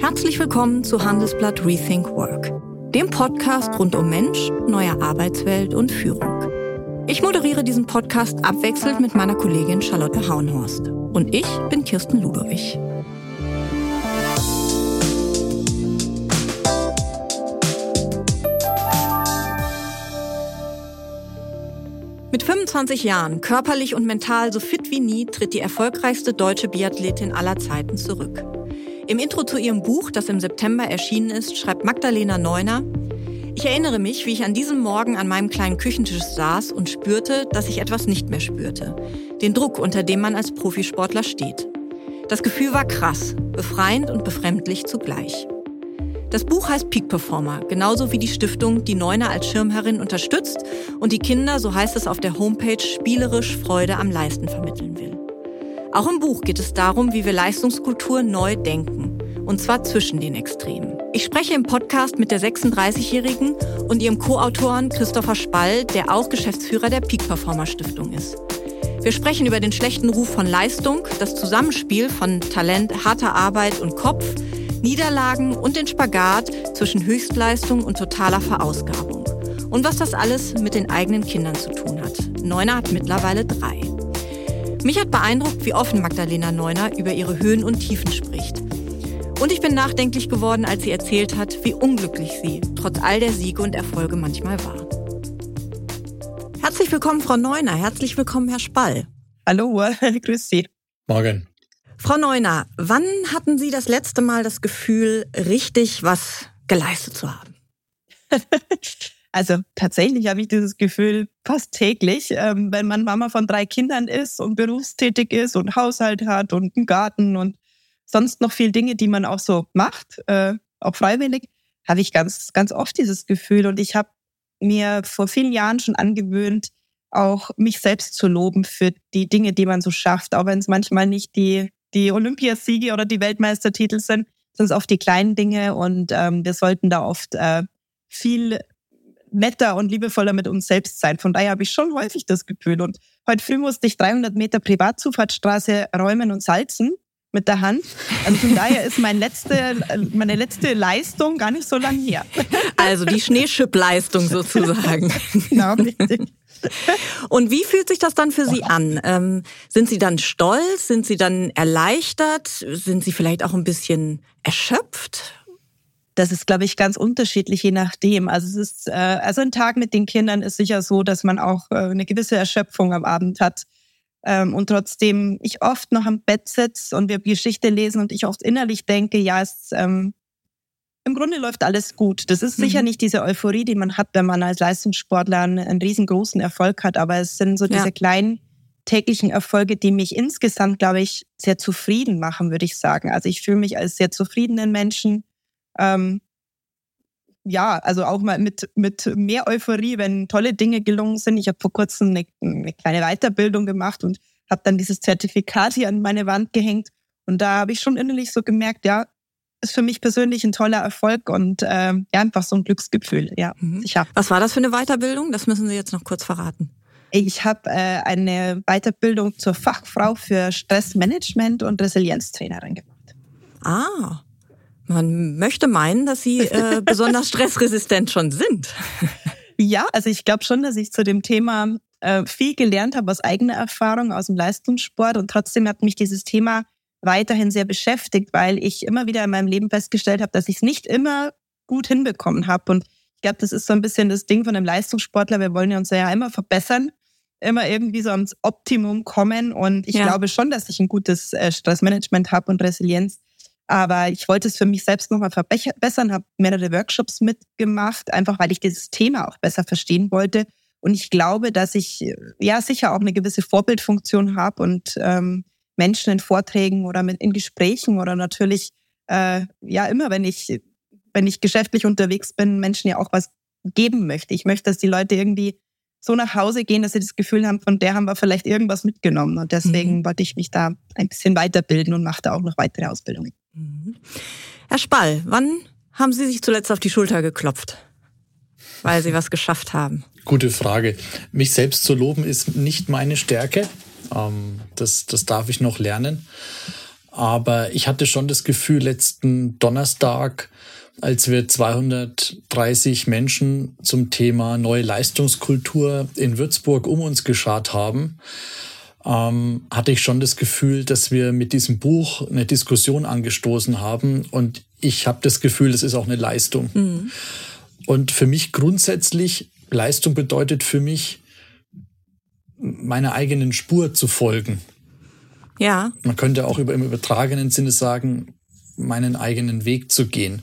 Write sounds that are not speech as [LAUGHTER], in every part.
Herzlich willkommen zu Handelsblatt Rethink Work, dem Podcast rund um Mensch, neue Arbeitswelt und Führung. Ich moderiere diesen Podcast abwechselnd mit meiner Kollegin Charlotte Hauenhorst. Und ich bin Kirsten Ludowig. Mit 25 Jahren, körperlich und mental so fit wie nie, tritt die erfolgreichste deutsche Biathletin aller Zeiten zurück. Im Intro zu ihrem Buch, das im September erschienen ist, schreibt Magdalena Neuner, ich erinnere mich, wie ich an diesem Morgen an meinem kleinen Küchentisch saß und spürte, dass ich etwas nicht mehr spürte. Den Druck, unter dem man als Profisportler steht. Das Gefühl war krass, befreiend und befremdlich zugleich. Das Buch heißt Peak Performer, genauso wie die Stiftung, die Neuner als Schirmherrin unterstützt und die Kinder, so heißt es auf der Homepage, spielerisch Freude am Leisten vermitteln will. Auch im Buch geht es darum, wie wir Leistungskultur neu denken, und zwar zwischen den Extremen. Ich spreche im Podcast mit der 36-Jährigen und ihrem Co-Autoren Christopher Spall, der auch Geschäftsführer der Peak Performer Stiftung ist. Wir sprechen über den schlechten Ruf von Leistung, das Zusammenspiel von Talent, harter Arbeit und Kopf, Niederlagen und den Spagat zwischen Höchstleistung und totaler Verausgabung. Und was das alles mit den eigenen Kindern zu tun hat. Neuner hat mittlerweile drei. Mich hat beeindruckt, wie offen Magdalena Neuner über ihre Höhen und Tiefen spricht. Und ich bin nachdenklich geworden, als sie erzählt hat, wie unglücklich sie trotz all der Siege und Erfolge manchmal war. Herzlich willkommen, Frau Neuner. Herzlich willkommen, Herr Spall. Hallo, [LAUGHS] grüß Sie. Morgen. Frau Neuner, wann hatten Sie das letzte Mal das Gefühl, richtig was geleistet zu haben? [LAUGHS] Also tatsächlich habe ich dieses Gefühl fast täglich, ähm, wenn man Mama von drei Kindern ist und berufstätig ist und Haushalt hat und einen Garten und sonst noch viel Dinge, die man auch so macht, äh, auch freiwillig, habe ich ganz, ganz oft dieses Gefühl. Und ich habe mir vor vielen Jahren schon angewöhnt, auch mich selbst zu loben für die Dinge, die man so schafft, auch wenn es manchmal nicht die die Olympiasiege oder die Weltmeistertitel sind, sind es oft die kleinen Dinge und ähm, wir sollten da oft äh, viel netter und liebevoller mit uns selbst sein. Von daher habe ich schon häufig das Gefühl. Und heute früh musste ich 300 Meter Privatzufahrtsstraße räumen und salzen mit der Hand. Also von daher ist mein letzte, meine letzte Leistung gar nicht so lang her. Also die Schneeschippleistung [LAUGHS] sozusagen. genau, richtig. Und wie fühlt sich das dann für Sie an? Ähm, sind Sie dann stolz? Sind Sie dann erleichtert? Sind Sie vielleicht auch ein bisschen erschöpft? Das ist, glaube ich, ganz unterschiedlich, je nachdem. Also es ist, äh, also ein Tag mit den Kindern ist sicher so, dass man auch äh, eine gewisse Erschöpfung am Abend hat. Ähm, und trotzdem ich oft noch am Bett sitze und wir Geschichte lesen und ich oft innerlich denke, ja, es ähm, im Grunde läuft alles gut. Das ist sicher mhm. nicht diese Euphorie, die man hat, wenn man als Leistungssportler einen, einen riesengroßen Erfolg hat, aber es sind so ja. diese kleinen täglichen Erfolge, die mich insgesamt, glaube ich, sehr zufrieden machen, würde ich sagen. Also ich fühle mich als sehr zufriedenen Menschen. Ähm, ja, also auch mal mit, mit mehr Euphorie, wenn tolle Dinge gelungen sind. Ich habe vor kurzem eine, eine kleine Weiterbildung gemacht und habe dann dieses Zertifikat hier an meine Wand gehängt. Und da habe ich schon innerlich so gemerkt, ja, ist für mich persönlich ein toller Erfolg und äh, ja, einfach so ein Glücksgefühl. Ja, mhm. sicher. Was war das für eine Weiterbildung? Das müssen Sie jetzt noch kurz verraten. Ich habe äh, eine Weiterbildung zur Fachfrau für Stressmanagement und Resilienztrainerin gemacht. Ah, man möchte meinen, dass Sie äh, [LAUGHS] besonders stressresistent schon sind. ja, also ich glaube schon, dass ich zu dem Thema äh, viel gelernt habe aus eigener Erfahrung, aus dem Leistungssport und trotzdem hat mich dieses Thema weiterhin sehr beschäftigt, weil ich immer wieder in meinem Leben festgestellt habe, dass ich es nicht immer gut hinbekommen habe. Und ich glaube, das ist so ein bisschen das Ding von einem Leistungssportler. Wir wollen ja uns ja immer verbessern, immer irgendwie so ans Optimum kommen. Und ich ja. glaube schon, dass ich ein gutes äh, Stressmanagement habe und Resilienz. Aber ich wollte es für mich selbst nochmal verbessern, habe mehrere Workshops mitgemacht, einfach weil ich dieses Thema auch besser verstehen wollte. Und ich glaube, dass ich ja sicher auch eine gewisse Vorbildfunktion habe und ähm, Menschen in Vorträgen oder mit, in Gesprächen oder natürlich äh, ja immer, wenn ich wenn ich geschäftlich unterwegs bin, Menschen ja auch was geben möchte. Ich möchte, dass die Leute irgendwie so nach Hause gehen, dass sie das Gefühl haben, von der haben wir vielleicht irgendwas mitgenommen. Und deswegen mhm. wollte ich mich da ein bisschen weiterbilden und machte auch noch weitere Ausbildungen. Mhm. Herr Spall, wann haben Sie sich zuletzt auf die Schulter geklopft, weil Sie was geschafft haben? Gute Frage. Mich selbst zu loben ist nicht meine Stärke. Ähm, das, das darf ich noch lernen. Aber ich hatte schon das Gefühl, letzten Donnerstag, als wir 230 Menschen zum Thema neue Leistungskultur in Würzburg um uns geschart haben, ähm, hatte ich schon das Gefühl, dass wir mit diesem Buch eine Diskussion angestoßen haben. Und ich habe das Gefühl, das ist auch eine Leistung. Mhm. Und für mich grundsätzlich, Leistung bedeutet für mich, meiner eigenen Spur zu folgen. Ja. Man könnte auch über, im übertragenen Sinne sagen, meinen eigenen Weg zu gehen.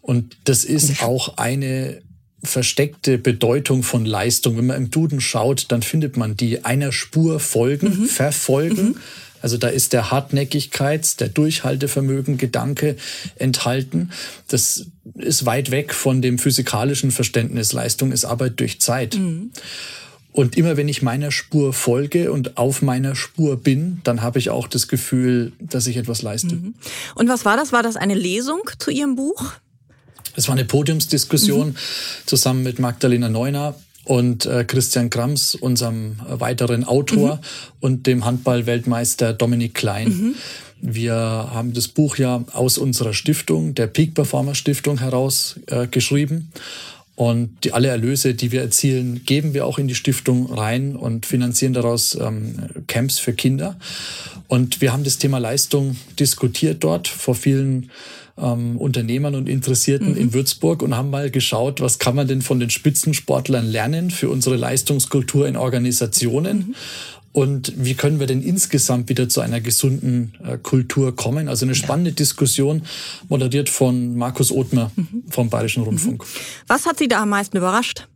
Und das ist auch eine versteckte Bedeutung von Leistung. Wenn man im Duden schaut, dann findet man die einer Spur folgen, mhm. verfolgen. Mhm. Also da ist der Hartnäckigkeits-, der Durchhaltevermögen Gedanke enthalten. Das ist weit weg von dem physikalischen Verständnis. Leistung ist Arbeit durch Zeit. Mhm. Und immer wenn ich meiner Spur folge und auf meiner Spur bin, dann habe ich auch das Gefühl, dass ich etwas leiste. Mhm. Und was war das? War das eine Lesung zu Ihrem Buch? Es war eine Podiumsdiskussion mhm. zusammen mit Magdalena Neuner und äh, Christian Krams, unserem weiteren Autor, mhm. und dem Handball-Weltmeister Dominik Klein. Mhm. Wir haben das Buch ja aus unserer Stiftung, der Peak Performer Stiftung, heraus äh, geschrieben. Und die, alle Erlöse, die wir erzielen, geben wir auch in die Stiftung rein und finanzieren daraus ähm, Camps für Kinder. Und wir haben das Thema Leistung diskutiert dort vor vielen ähm, Unternehmern und Interessierten mhm. in Würzburg und haben mal geschaut, was kann man denn von den Spitzensportlern lernen für unsere Leistungskultur in Organisationen. Mhm. Und wie können wir denn insgesamt wieder zu einer gesunden äh, Kultur kommen? Also eine spannende Diskussion, moderiert von Markus Othmer mhm. vom Bayerischen Rundfunk. Mhm. Was hat Sie da am meisten überrascht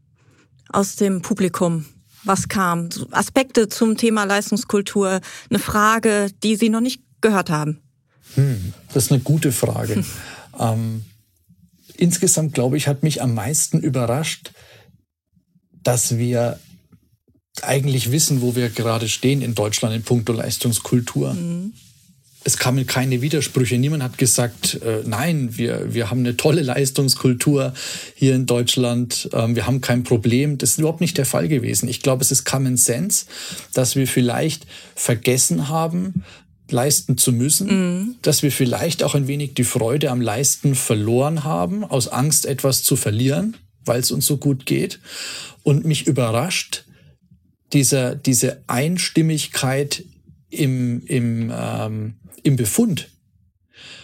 aus dem Publikum? Was kam? Aspekte zum Thema Leistungskultur, eine Frage, die Sie noch nicht gehört haben? Das ist eine gute Frage. Hm. Ähm, insgesamt, glaube ich, hat mich am meisten überrascht, dass wir eigentlich wissen, wo wir gerade stehen in Deutschland in puncto Leistungskultur. Mhm. Es kamen keine Widersprüche. Niemand hat gesagt, äh, nein, wir, wir haben eine tolle Leistungskultur hier in Deutschland. Ähm, wir haben kein Problem. Das ist überhaupt nicht der Fall gewesen. Ich glaube, es ist Common Sense, dass wir vielleicht vergessen haben, leisten zu müssen, mhm. dass wir vielleicht auch ein wenig die Freude am Leisten verloren haben, aus Angst etwas zu verlieren, weil es uns so gut geht. Und mich überrascht dieser, diese Einstimmigkeit im, im, ähm, im Befund.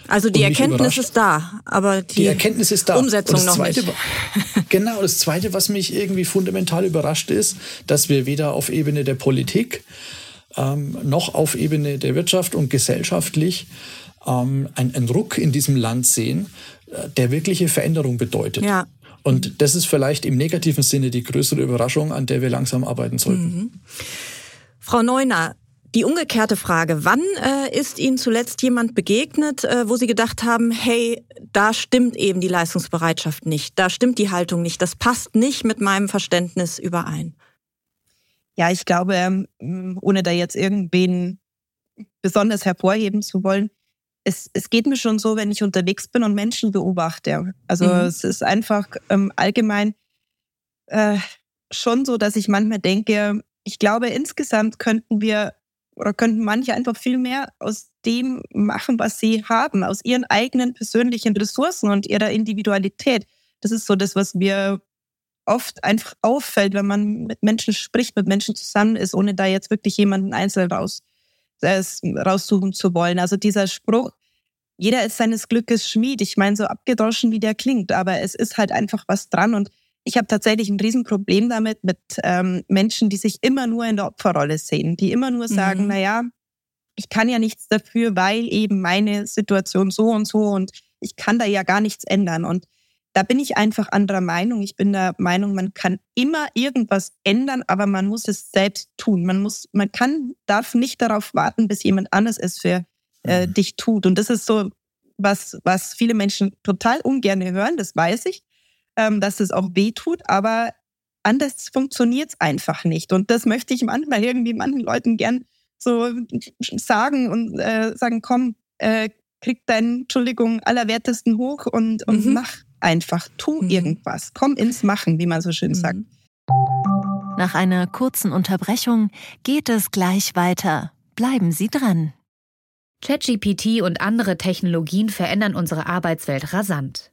Also die Erkenntnis ist da, aber die, die Erkenntnis ist da. Umsetzung noch zweite, nicht. [LAUGHS] Genau, das Zweite, was mich irgendwie fundamental überrascht ist, dass wir weder auf Ebene der Politik ähm, noch auf Ebene der Wirtschaft und gesellschaftlich ähm, einen Ruck in diesem Land sehen, äh, der wirkliche Veränderung bedeutet. Ja. Und das ist vielleicht im negativen Sinne die größere Überraschung, an der wir langsam arbeiten sollten. Mhm. Frau Neuner, die umgekehrte Frage, wann äh, ist Ihnen zuletzt jemand begegnet, äh, wo Sie gedacht haben, hey, da stimmt eben die Leistungsbereitschaft nicht, da stimmt die Haltung nicht, das passt nicht mit meinem Verständnis überein? Ja, ich glaube, ähm, ohne da jetzt irgendwen besonders hervorheben zu wollen, es, es geht mir schon so, wenn ich unterwegs bin und Menschen beobachte. Also mhm. es ist einfach ähm, allgemein äh, schon so, dass ich manchmal denke, ich glaube, insgesamt könnten wir oder könnten manche einfach viel mehr aus dem machen, was sie haben, aus ihren eigenen persönlichen Ressourcen und ihrer Individualität. Das ist so das, was mir oft einfach auffällt, wenn man mit Menschen spricht, mit Menschen zusammen ist, ohne da jetzt wirklich jemanden einzeln raus, äh, raussuchen zu wollen. Also dieser Spruch, jeder ist seines Glückes Schmied. Ich meine, so abgedroschen wie der klingt, aber es ist halt einfach was dran. Und ich habe tatsächlich ein Riesenproblem damit, mit ähm, Menschen, die sich immer nur in der Opferrolle sehen, die immer nur sagen, mhm. na ja, ich kann ja nichts dafür, weil eben meine Situation so und so und ich kann da ja gar nichts ändern. Und da bin ich einfach anderer Meinung. Ich bin der Meinung, man kann immer irgendwas ändern, aber man muss es selbst tun. Man muss, man kann, darf nicht darauf warten, bis jemand anders es für äh, mhm. dich tut. Und das ist so was, was viele Menschen total ungern hören, das weiß ich, ähm, dass es auch weh tut, aber anders funktioniert es einfach nicht. Und das möchte ich manchmal irgendwie manchen Leuten gern so sagen und äh, sagen, komm, äh, krieg deinen, Entschuldigung, allerwertesten hoch und, und mhm. mach einfach, tu mhm. irgendwas. Komm ins Machen, wie man so schön mhm. sagt. Nach einer kurzen Unterbrechung geht es gleich weiter. Bleiben Sie dran. ChatGPT und andere Technologien verändern unsere Arbeitswelt rasant.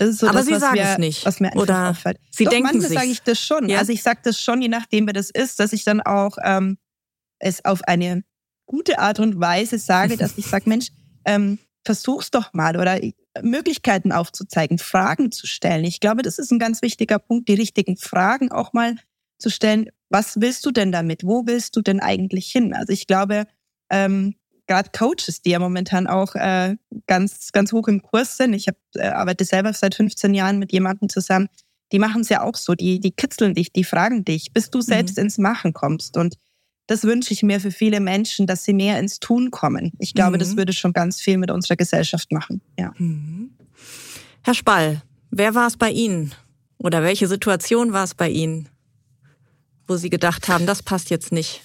Aber das, Sie sagen wir, es nicht. Was mir Oder auffällt. Sie Doch, denken manchmal sage ich das schon. Ja? Also ich sage das schon, je nachdem, wer das ist, dass ich dann auch ähm, es auf eine gute Art und Weise sage, dass ich sage, Mensch, ähm, versuch's doch mal oder Möglichkeiten aufzuzeigen, Fragen zu stellen. Ich glaube, das ist ein ganz wichtiger Punkt, die richtigen Fragen auch mal zu stellen. Was willst du denn damit? Wo willst du denn eigentlich hin? Also ich glaube, ähm, gerade Coaches, die ja momentan auch äh, ganz, ganz hoch im Kurs sind. Ich hab, äh, arbeite selber seit 15 Jahren mit jemandem zusammen. Die machen es ja auch so. Die, die kitzeln dich, die fragen dich, bis du selbst mhm. ins Machen kommst. Und das wünsche ich mir für viele Menschen, dass sie mehr ins Tun kommen. Ich glaube, mhm. das würde schon ganz viel mit unserer Gesellschaft machen. Ja. Mhm. Herr Spall, wer war es bei Ihnen? Oder welche Situation war es bei Ihnen, wo Sie gedacht haben, das passt jetzt nicht?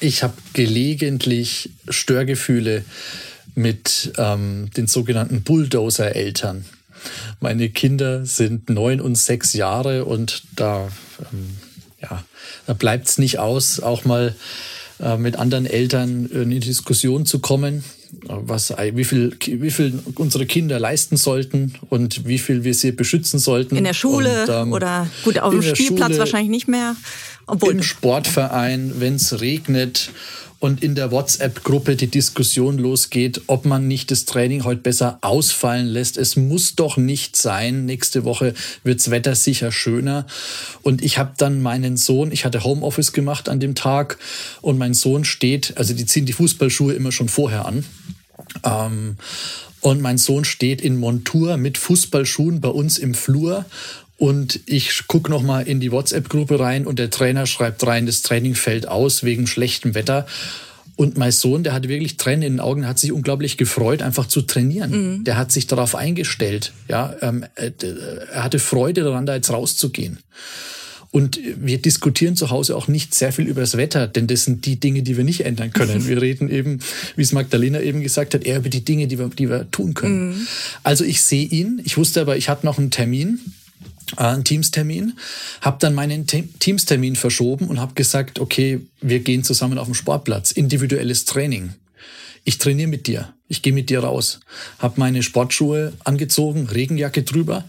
Ich habe gelegentlich Störgefühle mit ähm, den sogenannten Bulldozer-Eltern. Meine Kinder sind neun und sechs Jahre und da, ähm, ja, da bleibt es nicht aus, auch mal äh, mit anderen Eltern in die Diskussion zu kommen, was, wie, viel, wie viel unsere Kinder leisten sollten und wie viel wir sie beschützen sollten. In der Schule und, ähm, oder gut, auf dem Spielplatz Schule, wahrscheinlich nicht mehr. Obwohl. Im Sportverein, wenn es regnet und in der WhatsApp-Gruppe die Diskussion losgeht, ob man nicht das Training heute besser ausfallen lässt. Es muss doch nicht sein. Nächste Woche wirds Wetter sicher schöner. Und ich habe dann meinen Sohn, ich hatte Homeoffice gemacht an dem Tag und mein Sohn steht, also die ziehen die Fußballschuhe immer schon vorher an. Ähm, und mein Sohn steht in Montur mit Fußballschuhen bei uns im Flur und ich gucke nochmal in die WhatsApp-Gruppe rein und der Trainer schreibt rein, das Training fällt aus wegen schlechtem Wetter. Und mein Sohn, der hatte wirklich Tränen in den Augen, hat sich unglaublich gefreut, einfach zu trainieren. Mhm. Der hat sich darauf eingestellt. Ja, ähm, äh, er hatte Freude daran, da jetzt rauszugehen. Und wir diskutieren zu Hause auch nicht sehr viel über das Wetter, denn das sind die Dinge, die wir nicht ändern können. [LAUGHS] Wir reden eben, wie es Magdalena eben gesagt hat, eher über die Dinge, die wir, die wir tun können. Mhm. Also ich sehe ihn. Ich wusste aber, ich hatte noch einen Termin äh, einen Teamstermin, habe dann meinen Teamstermin verschoben und habe gesagt, okay, wir gehen zusammen auf den Sportplatz, individuelles Training. Ich trainiere mit dir, ich gehe mit dir raus, habe meine Sportschuhe angezogen, Regenjacke drüber,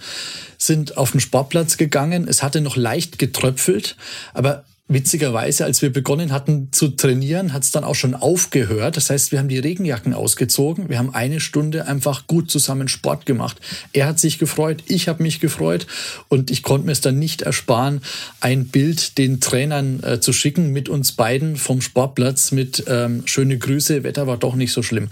sind auf den Sportplatz gegangen. Es hatte noch leicht getröpfelt, aber Witzigerweise, als wir begonnen hatten zu trainieren, hat es dann auch schon aufgehört. Das heißt, wir haben die Regenjacken ausgezogen. Wir haben eine Stunde einfach gut zusammen Sport gemacht. Er hat sich gefreut, ich habe mich gefreut und ich konnte mir es dann nicht ersparen, ein Bild den Trainern äh, zu schicken mit uns beiden vom Sportplatz mit ähm, schöne Grüße. Wetter war doch nicht so schlimm.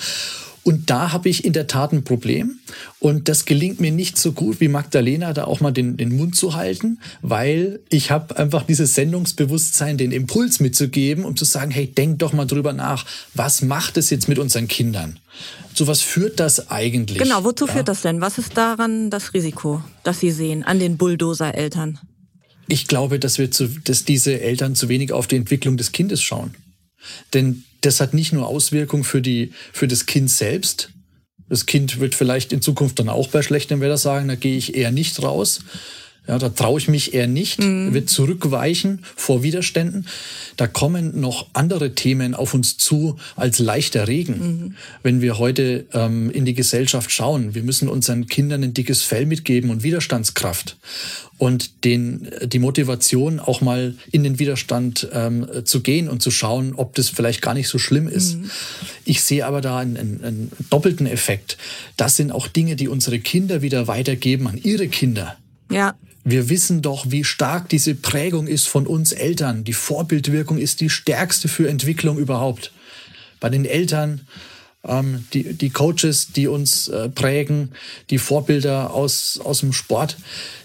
Und da habe ich in der Tat ein Problem. Und das gelingt mir nicht so gut wie Magdalena, da auch mal den, den Mund zu halten, weil ich habe einfach dieses Sendungsbewusstsein, den Impuls mitzugeben, um zu sagen, hey, denk doch mal drüber nach, was macht es jetzt mit unseren Kindern? So was führt das eigentlich? Genau, wozu ja? führt das denn? Was ist daran das Risiko, das Sie sehen an den Bulldozer-Eltern? Ich glaube, dass wir zu, dass diese Eltern zu wenig auf die Entwicklung des Kindes schauen. Denn das hat nicht nur Auswirkungen für, die, für das Kind selbst. Das Kind wird vielleicht in Zukunft dann auch bei schlechtem Wetter sagen, da gehe ich eher nicht raus. Ja, da traue ich mich eher nicht, mhm. wird zurückweichen vor Widerständen. Da kommen noch andere Themen auf uns zu als leichter Regen. Mhm. Wenn wir heute ähm, in die Gesellschaft schauen, wir müssen unseren Kindern ein dickes Fell mitgeben und Widerstandskraft und den, die Motivation auch mal in den Widerstand ähm, zu gehen und zu schauen, ob das vielleicht gar nicht so schlimm ist. Mhm. Ich sehe aber da einen, einen, einen doppelten Effekt. Das sind auch Dinge, die unsere Kinder wieder weitergeben an ihre Kinder. Ja. Wir wissen doch, wie stark diese Prägung ist von uns Eltern. Die Vorbildwirkung ist die stärkste für Entwicklung überhaupt. Bei den Eltern, ähm, die, die Coaches, die uns äh, prägen, die Vorbilder aus, aus dem Sport.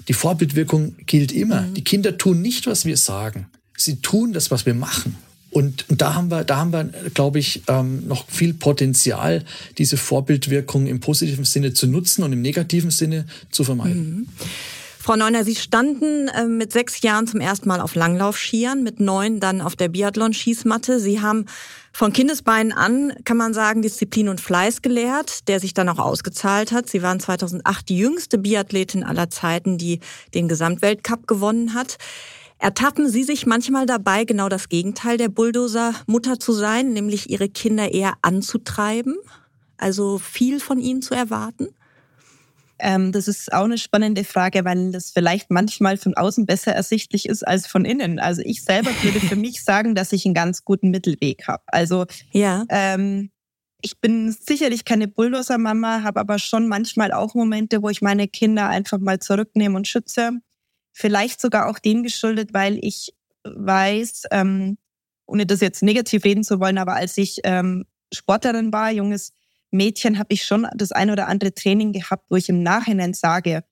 Die Vorbildwirkung gilt immer. Mhm. Die Kinder tun nicht, was wir sagen. Sie tun das, was wir machen. Und, und da haben wir, da haben wir, glaube ich, ähm, noch viel Potenzial, diese Vorbildwirkung im positiven Sinne zu nutzen und im negativen Sinne zu vermeiden. Mhm. Frau Neuner, Sie standen äh, mit sechs Jahren zum ersten Mal auf Langlaufskiern, mit neun dann auf der Biathlon-Schießmatte. Sie haben von Kindesbeinen an, kann man sagen, Disziplin und Fleiß gelehrt, der sich dann auch ausgezahlt hat. Sie waren 2008 die jüngste Biathletin aller Zeiten, die den Gesamtweltcup gewonnen hat. Ertappen Sie sich manchmal dabei, genau das Gegenteil der Bulldozer-Mutter zu sein, nämlich Ihre Kinder eher anzutreiben? Also viel von ihnen zu erwarten? Ähm, das ist auch eine spannende Frage, weil das vielleicht manchmal von außen besser ersichtlich ist als von innen. Also ich selber würde für [LAUGHS] mich sagen, dass ich einen ganz guten Mittelweg habe. Also ja. ähm, ich bin sicherlich keine Bulldozer-Mama, habe aber schon manchmal auch Momente, wo ich meine Kinder einfach mal zurücknehme und schütze. Vielleicht sogar auch dem geschuldet, weil ich weiß, ähm, ohne das jetzt negativ reden zu wollen, aber als ich ähm, Sportlerin war, junges Mädchen habe ich schon das ein oder andere Training gehabt, wo ich im Nachhinein sage,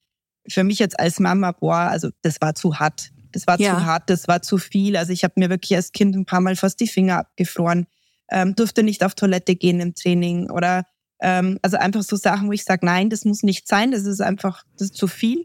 für mich jetzt als Mama, boah, also das war zu hart. Das war ja. zu hart, das war zu viel. Also ich habe mir wirklich als Kind ein paar Mal fast die Finger abgefroren, ähm, durfte nicht auf Toilette gehen im Training oder ähm, also einfach so Sachen, wo ich sage, nein, das muss nicht sein, das ist einfach, das ist zu viel.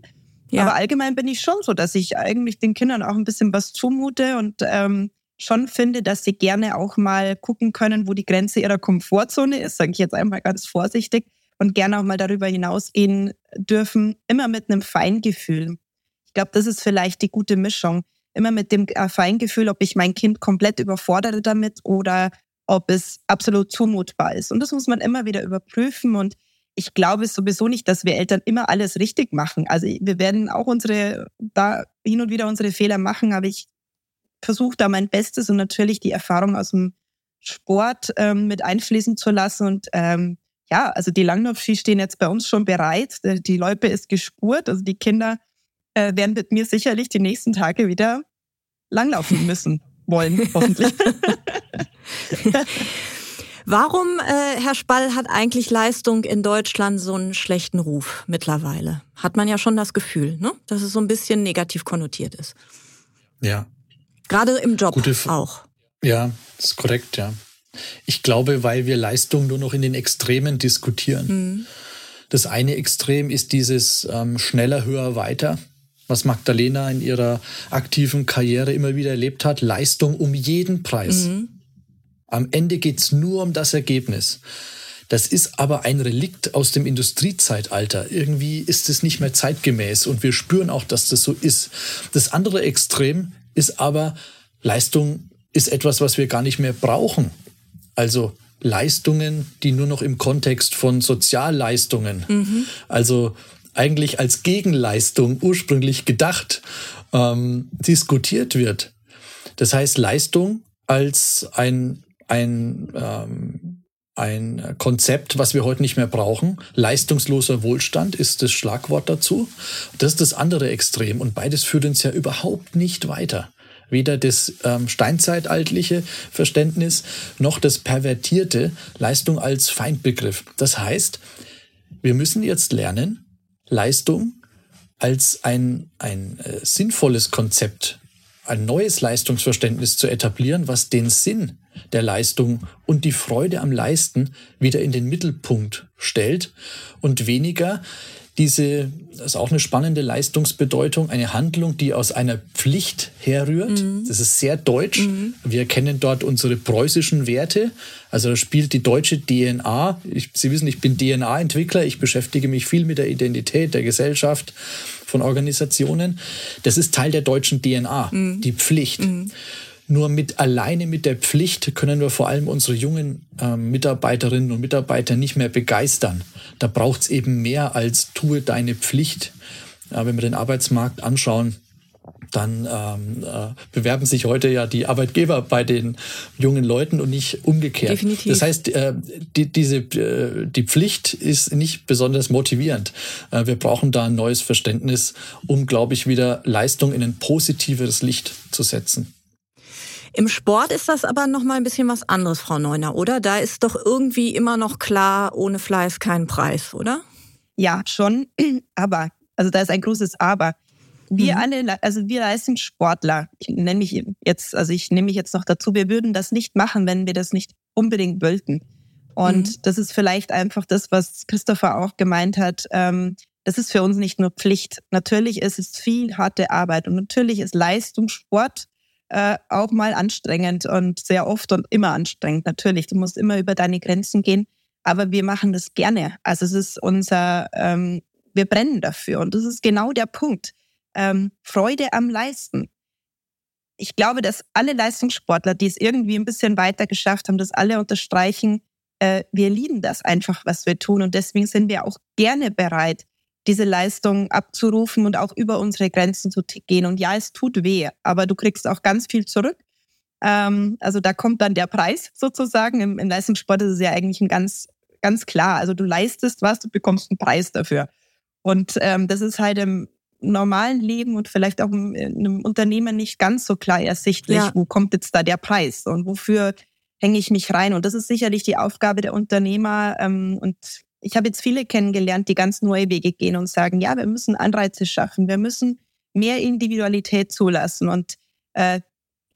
Ja. Aber allgemein bin ich schon so, dass ich eigentlich den Kindern auch ein bisschen was zumute und ähm, schon finde, dass sie gerne auch mal gucken können, wo die Grenze ihrer Komfortzone ist, sage ich jetzt einmal ganz vorsichtig, und gerne auch mal darüber hinausgehen dürfen, immer mit einem Feingefühl. Ich glaube, das ist vielleicht die gute Mischung. Immer mit dem äh, Feingefühl, ob ich mein Kind komplett überfordere damit oder ob es absolut zumutbar ist. Und das muss man immer wieder überprüfen. Und ich glaube sowieso nicht, dass wir Eltern immer alles richtig machen. Also wir werden auch unsere, da hin und wieder unsere Fehler machen, aber ich versuche da mein Bestes und natürlich die Erfahrung aus dem Sport ähm, mit einfließen zu lassen. Und ähm, ja, also die Langlaufski stehen jetzt bei uns schon bereit. Äh, die Loipe ist gespurt. Also die Kinder äh, werden mit mir sicherlich die nächsten Tage wieder langlaufen [LAUGHS] müssen wollen, hoffentlich. [LAUGHS] Warum, äh, Herr Spall, hat eigentlich Leistung in Deutschland so einen schlechten Ruf mittlerweile? Hat man ja schon das Gefühl, ne? dass es so ein bisschen negativ konnotiert ist. Ja, Gerade im Job Gute, auch. Ja, das ist korrekt, ja. Ich glaube, weil wir Leistung nur noch in den Extremen diskutieren. Mhm. Das eine Extrem ist dieses ähm, schneller, höher, weiter, was Magdalena in ihrer aktiven Karriere immer wieder erlebt hat. Leistung um jeden Preis. Mhm. Am Ende geht's nur um das Ergebnis. Das ist aber ein Relikt aus dem Industriezeitalter. Irgendwie ist es nicht mehr zeitgemäß und wir spüren auch, dass das so ist. Das andere Extrem ist aber, Leistung ist etwas, was wir gar nicht mehr brauchen. Also Leistungen, die nur noch im Kontext von Sozialleistungen, mhm. also eigentlich als Gegenleistung ursprünglich gedacht, ähm, diskutiert wird. Das heißt, Leistung als ein, ein, ähm, ein Konzept, was wir heute nicht mehr brauchen. Leistungsloser Wohlstand ist das Schlagwort dazu. Das ist das andere Extrem und beides führt uns ja überhaupt nicht weiter weder das ähm, steinzeitaltliche Verständnis noch das pervertierte Leistung als Feindbegriff. Das heißt, wir müssen jetzt lernen, Leistung als ein, ein äh, sinnvolles Konzept, ein neues Leistungsverständnis zu etablieren, was den Sinn der Leistung und die Freude am Leisten wieder in den Mittelpunkt stellt und weniger diese, das ist auch eine spannende Leistungsbedeutung, eine Handlung, die aus einer Pflicht herrührt. Mhm. Das ist sehr deutsch. Mhm. Wir kennen dort unsere preußischen Werte. Also da spielt die deutsche DNA. Ich, Sie wissen, ich bin DNA-Entwickler. Ich beschäftige mich viel mit der Identität der Gesellschaft, von Organisationen. Das ist Teil der deutschen DNA, mhm. die Pflicht. Nur mit alleine mit der Pflicht können wir vor allem unsere jungen äh, Mitarbeiterinnen und Mitarbeiter nicht mehr begeistern. Da braucht es eben mehr als tue deine Pflicht. Ja, wenn wir den Arbeitsmarkt anschauen, dann ähm, äh, bewerben sich heute ja die Arbeitgeber bei den jungen Leuten und nicht umgekehrt. Definitiv. Das heißt, äh, die, diese, äh, die Pflicht ist nicht besonders motivierend. Äh, wir brauchen da ein neues Verständnis, um, glaube ich, wieder Leistung in ein positiveres Licht zu setzen. Im Sport ist das aber noch mal ein bisschen was anderes, Frau Neuner, oder? Da ist doch irgendwie immer noch klar, ohne Fleiß kein Preis, oder? Ja, schon. [CLEARS THROAT] Aber, also da ist ein großes Aber. Wir mhm. alle, also wir Leistungssportler, ich nenne mich jetzt, also ich nehme mich jetzt noch dazu, wir würden das nicht machen, wenn wir das nicht unbedingt wollten. Und mhm. das ist vielleicht einfach das, was Christopher auch gemeint hat. Ähm, das ist für uns nicht nur Pflicht. Natürlich ist es viel harte Arbeit und natürlich ist Leistungssport äh, auch mal anstrengend und sehr oft und immer anstrengend. Natürlich, du musst immer über deine Grenzen gehen, aber wir machen das gerne. Also es ist unser, ähm, wir brennen dafür und das ist genau der Punkt. Ähm, Freude am Leisten. Ich glaube, dass alle Leistungssportler, die es irgendwie ein bisschen weiter geschafft haben, das alle unterstreichen, äh, wir lieben das einfach, was wir tun und deswegen sind wir auch gerne bereit, diese Leistung abzurufen und auch über unsere Grenzen zu gehen. Und ja, es tut weh, aber du kriegst auch ganz viel zurück. Ähm, also da kommt dann der Preis sozusagen. Im, Im, Leistungssport ist es ja eigentlich ein ganz, ganz klar. Also du leistest was, du bekommst einen Preis dafür. Und ähm, das ist halt im normalen Leben und vielleicht auch in einem Unternehmen nicht ganz so klar ersichtlich, ja. wo kommt jetzt da der Preis und wofür hänge ich mich rein. Und das ist sicherlich die Aufgabe der Unternehmer. Ähm, und ich habe jetzt viele kennengelernt, die ganz neue Wege gehen und sagen, ja, wir müssen Anreize schaffen, wir müssen mehr Individualität zulassen. Und äh,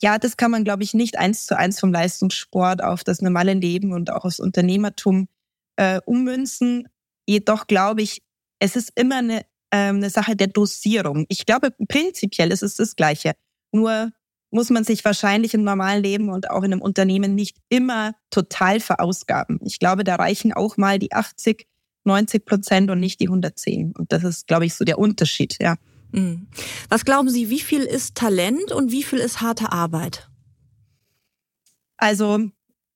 ja, das kann man, glaube ich, nicht eins zu eins vom Leistungssport auf das normale Leben und auch aufs Unternehmertum äh, ummünzen. Jedoch glaube ich, es ist immer eine, äh, eine Sache der Dosierung. Ich glaube, prinzipiell ist es das Gleiche. Nur muss man sich wahrscheinlich im normalen Leben und auch in einem Unternehmen nicht immer total verausgaben. Ich glaube, da reichen auch mal die 80, 90 Prozent und nicht die 110. Und das ist, glaube ich, so der Unterschied, ja. Mhm. Was glauben Sie, wie viel ist Talent und wie viel ist harte Arbeit? Also,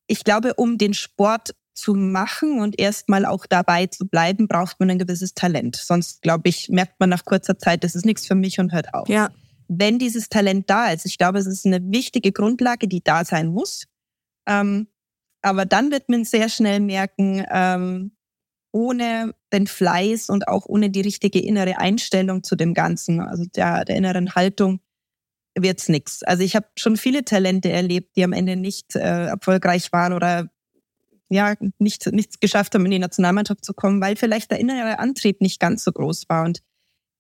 ich glaube, um den Sport zu machen und erstmal auch dabei zu bleiben, braucht man ein gewisses Talent. Sonst, glaube ich, merkt man nach kurzer Zeit, das ist nichts für mich und hört auf. Ja wenn dieses Talent da ist. Ich glaube, es ist eine wichtige Grundlage, die da sein muss. Ähm, aber dann wird man sehr schnell merken, ähm, ohne den Fleiß und auch ohne die richtige innere Einstellung zu dem Ganzen, also der, der inneren Haltung, wird's nix. Also ich habe schon viele Talente erlebt, die am Ende nicht äh, erfolgreich waren oder ja nicht nichts geschafft haben, in die Nationalmannschaft zu kommen, weil vielleicht der innere Antrieb nicht ganz so groß war. Und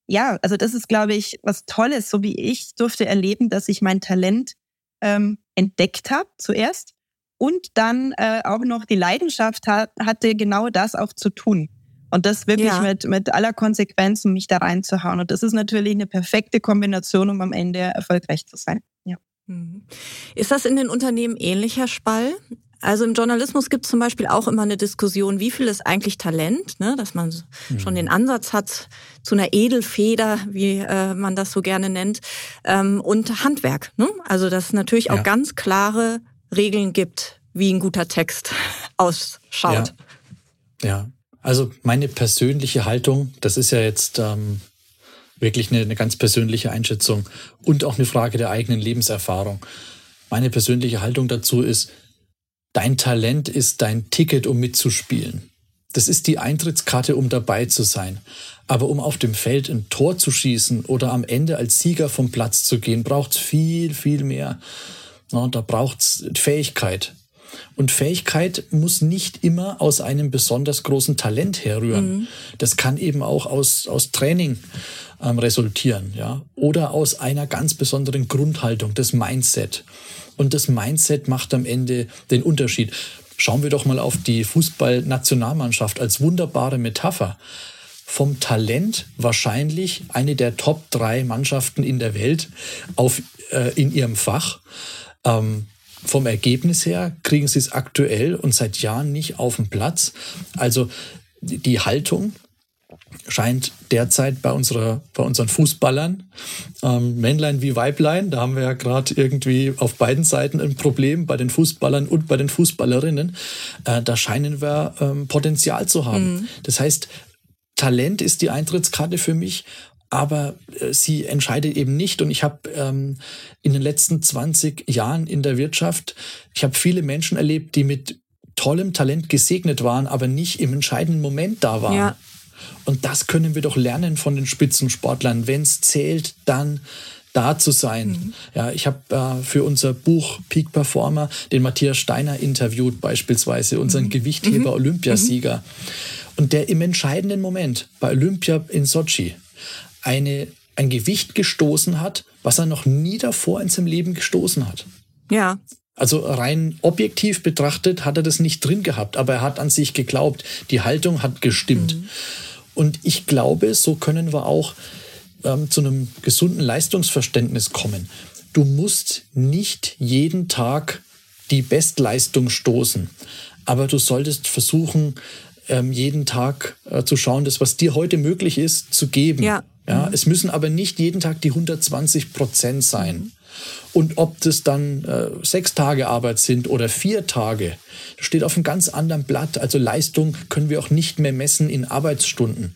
ja, also das ist, glaube ich, was Tolles, so wie ich durfte erleben, dass ich mein Talent ähm, entdeckt habe zuerst und dann äh, auch noch die Leidenschaft hat, hatte, genau das auch zu tun. Und das wirklich ja. mit, mit aller Konsequenz, um mich da reinzuhauen. Und das ist natürlich eine perfekte Kombination, um am Ende erfolgreich zu sein. Ja. Mhm. Ist das in den Unternehmen ähnlicher Spall? Also im Journalismus gibt es zum Beispiel auch immer eine Diskussion, wie viel ist eigentlich Talent, ne? dass man mhm. schon den Ansatz hat zu einer Edelfeder, wie äh, man das so gerne nennt, ähm, und Handwerk. Ne? Also dass es natürlich ja. auch ganz klare Regeln gibt, wie ein guter Text [LAUGHS] ausschaut. Ja. ja. also meine persönliche Haltung, das ist ja jetzt ähm, wirklich eine, eine ganz persönliche Einschätzung und auch eine Frage der eigenen Lebenserfahrung. Meine persönliche Haltung dazu ist, Dein Talent ist dein Ticket, um mitzuspielen. Das ist die Eintrittskarte, um dabei zu sein. Aber um auf dem Feld ein Tor zu schießen oder am Ende als Sieger vom Platz zu gehen, braucht's viel, viel mehr. Da braucht's Fähigkeit. Und Fähigkeit muss nicht immer aus einem besonders großen Talent herrühren. Mhm. Das kann eben auch aus, aus Training ähm, resultieren, ja. Oder aus einer ganz besonderen Grundhaltung, das Mindset. Und das Mindset macht am Ende den Unterschied. Schauen wir doch mal auf die Fußballnationalmannschaft als wunderbare Metapher. Vom Talent wahrscheinlich eine der Top drei Mannschaften in der Welt auf, äh, in ihrem Fach. Ähm, vom Ergebnis her kriegen sie es aktuell und seit Jahren nicht auf den Platz. Also die Haltung, scheint derzeit bei, unserer, bei unseren Fußballern, ähm, Männlein wie Weiblein, da haben wir ja gerade irgendwie auf beiden Seiten ein Problem, bei den Fußballern und bei den Fußballerinnen, äh, da scheinen wir ähm, Potenzial zu haben. Mhm. Das heißt, Talent ist die Eintrittskarte für mich, aber äh, sie entscheidet eben nicht. Und ich habe ähm, in den letzten 20 Jahren in der Wirtschaft, ich habe viele Menschen erlebt, die mit tollem Talent gesegnet waren, aber nicht im entscheidenden Moment da waren. Ja. Und das können wir doch lernen von den Spitzensportlern. Wenn es zählt, dann da zu sein. Mhm. Ja, ich habe äh, für unser Buch Peak Performer den Matthias Steiner interviewt, beispielsweise unseren mhm. Gewichtheber mhm. Olympiasieger. Und der im entscheidenden Moment bei Olympia in Sochi eine, ein Gewicht gestoßen hat, was er noch nie davor in seinem Leben gestoßen hat. Ja. Also rein objektiv betrachtet hat er das nicht drin gehabt, aber er hat an sich geglaubt. Die Haltung hat gestimmt. Mhm. Und ich glaube, so können wir auch ähm, zu einem gesunden Leistungsverständnis kommen. Du musst nicht jeden Tag die Bestleistung stoßen, aber du solltest versuchen, ähm, jeden Tag äh, zu schauen, das, was dir heute möglich ist, zu geben. Ja. Ja, mhm. Es müssen aber nicht jeden Tag die 120 Prozent sein. Und ob das dann äh, sechs Tage Arbeit sind oder vier Tage, steht auf einem ganz anderen Blatt. Also Leistung können wir auch nicht mehr messen in Arbeitsstunden,